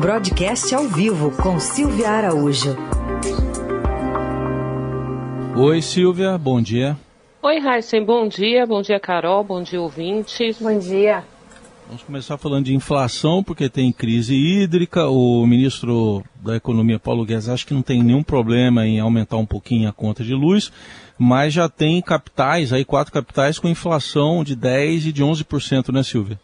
Broadcast ao vivo com Silvia Araújo. Oi, Silvia, bom dia. Oi, Heisen, bom dia. Bom dia, Carol. Bom dia, ouvintes. Bom dia. Vamos começar falando de inflação, porque tem crise hídrica. O ministro da Economia, Paulo Guedes, acha que não tem nenhum problema em aumentar um pouquinho a conta de luz, mas já tem capitais, aí quatro capitais com inflação de 10% e de 11%, né, Silvia?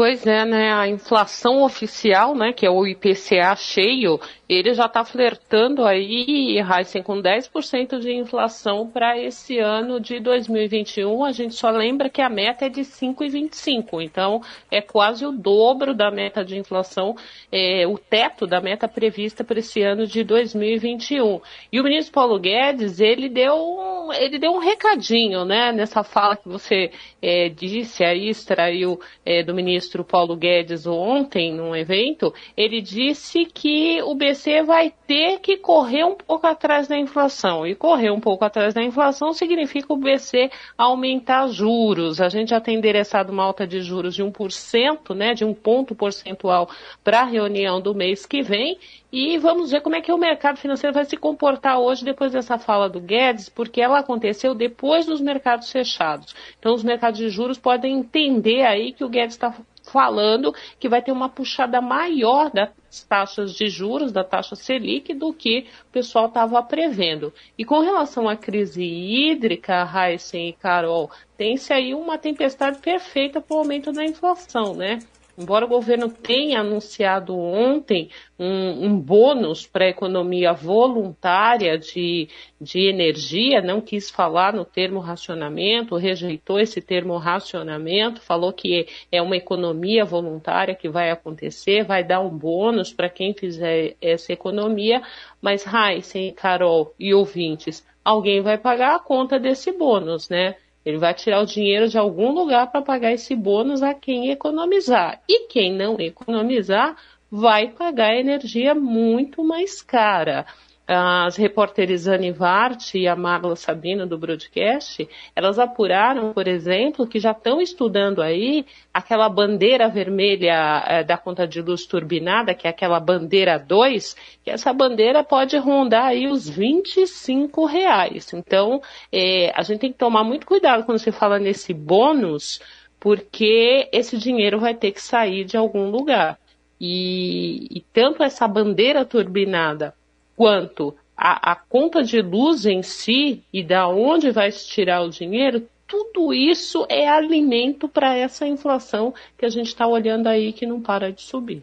Pois é, né? A inflação oficial, né, que é o IPCA cheio, ele já está flertando aí, Heisen, com 10% de inflação para esse ano de 2021. A gente só lembra que a meta é de 5,25, então é quase o dobro da meta de inflação, é, o teto da meta prevista para esse ano de 2021. E o ministro Paulo Guedes, ele deu ele deu um recadinho, né, nessa fala que você é, disse aí, extraiu é, do ministro ministro Paulo Guedes ontem, num evento, ele disse que o BC vai ter que correr um pouco atrás da inflação. E correr um pouco atrás da inflação significa o BC aumentar juros. A gente já tem endereçado uma alta de juros de 1%, né, de um ponto percentual para a reunião do mês que vem. E vamos ver como é que o mercado financeiro vai se comportar hoje depois dessa fala do Guedes, porque ela aconteceu depois dos mercados fechados. Então os mercados de juros podem entender aí que o Guedes está falando que vai ter uma puxada maior das taxas de juros, da taxa Selic, do que o pessoal estava prevendo. E com relação à crise hídrica, Heisen e Carol, tem-se aí uma tempestade perfeita para o aumento da inflação, né? Embora o governo tenha anunciado ontem um, um bônus para a economia voluntária de, de energia, não quis falar no termo racionamento, rejeitou esse termo racionamento, falou que é uma economia voluntária que vai acontecer, vai dar um bônus para quem fizer essa economia, mas Heisen, Carol e ouvintes, alguém vai pagar a conta desse bônus, né? Ele vai tirar o dinheiro de algum lugar para pagar esse bônus a quem economizar. E quem não economizar vai pagar energia muito mais cara as repórteres Anne Vart e a Marla Sabina do broadcast, elas apuraram, por exemplo, que já estão estudando aí aquela bandeira vermelha é, da conta de luz turbinada, que é aquela bandeira 2, que essa bandeira pode rondar aí os 25 reais. Então, é, a gente tem que tomar muito cuidado quando se fala nesse bônus, porque esse dinheiro vai ter que sair de algum lugar. E, e tanto essa bandeira turbinada quanto a conta de luz em si e da onde vai se tirar o dinheiro, tudo isso é alimento para essa inflação que a gente está olhando aí que não para de subir.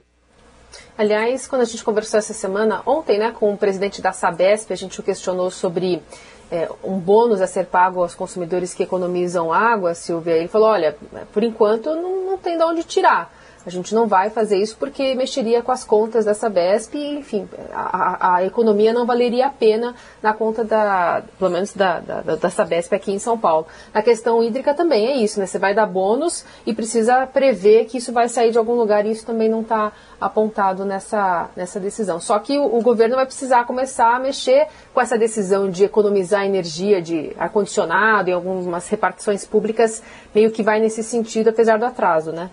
Aliás, quando a gente conversou essa semana, ontem, né, com o presidente da Sabesp, a gente o questionou sobre é, um bônus a ser pago aos consumidores que economizam água, Silvia. Ele falou: olha, por enquanto não, não tem de onde tirar. A gente não vai fazer isso porque mexeria com as contas da Sabesp e, enfim, a, a economia não valeria a pena na conta da, pelo menos da, da, da Sabesp aqui em São Paulo. Na questão hídrica também é isso, né? Você vai dar bônus e precisa prever que isso vai sair de algum lugar e isso também não está apontado nessa, nessa decisão. Só que o, o, governo vai precisar começar a mexer com essa decisão de economizar energia de ar-condicionado e algumas repartições públicas, meio que vai nesse sentido, apesar do atraso, né?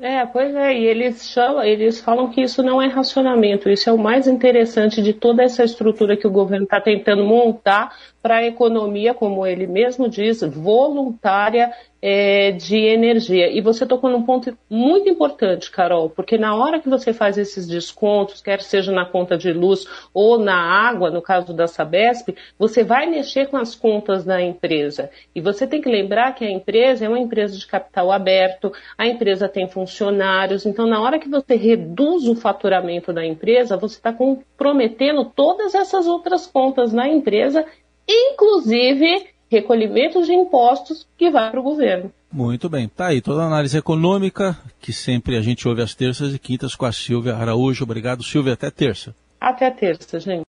É, pois é, e eles chamam, eles falam que isso não é racionamento, isso é o mais interessante de toda essa estrutura que o governo está tentando montar para a economia, como ele mesmo diz, voluntária é, de energia. E você tocou num ponto muito importante, Carol, porque na hora que você faz esses descontos, quer seja na conta de luz ou na água, no caso da Sabesp, você vai mexer com as contas da empresa. E você tem que lembrar que a empresa é uma empresa de capital aberto, a empresa tem funcionários, então na hora que você reduz o faturamento da empresa, você está comprometendo todas essas outras contas na empresa, inclusive recolhimento de impostos que vai para o governo. Muito bem, tá aí toda a análise econômica que sempre a gente ouve às terças e quintas com a Silvia Araújo. Obrigado, Silvia, até terça. Até terça, gente.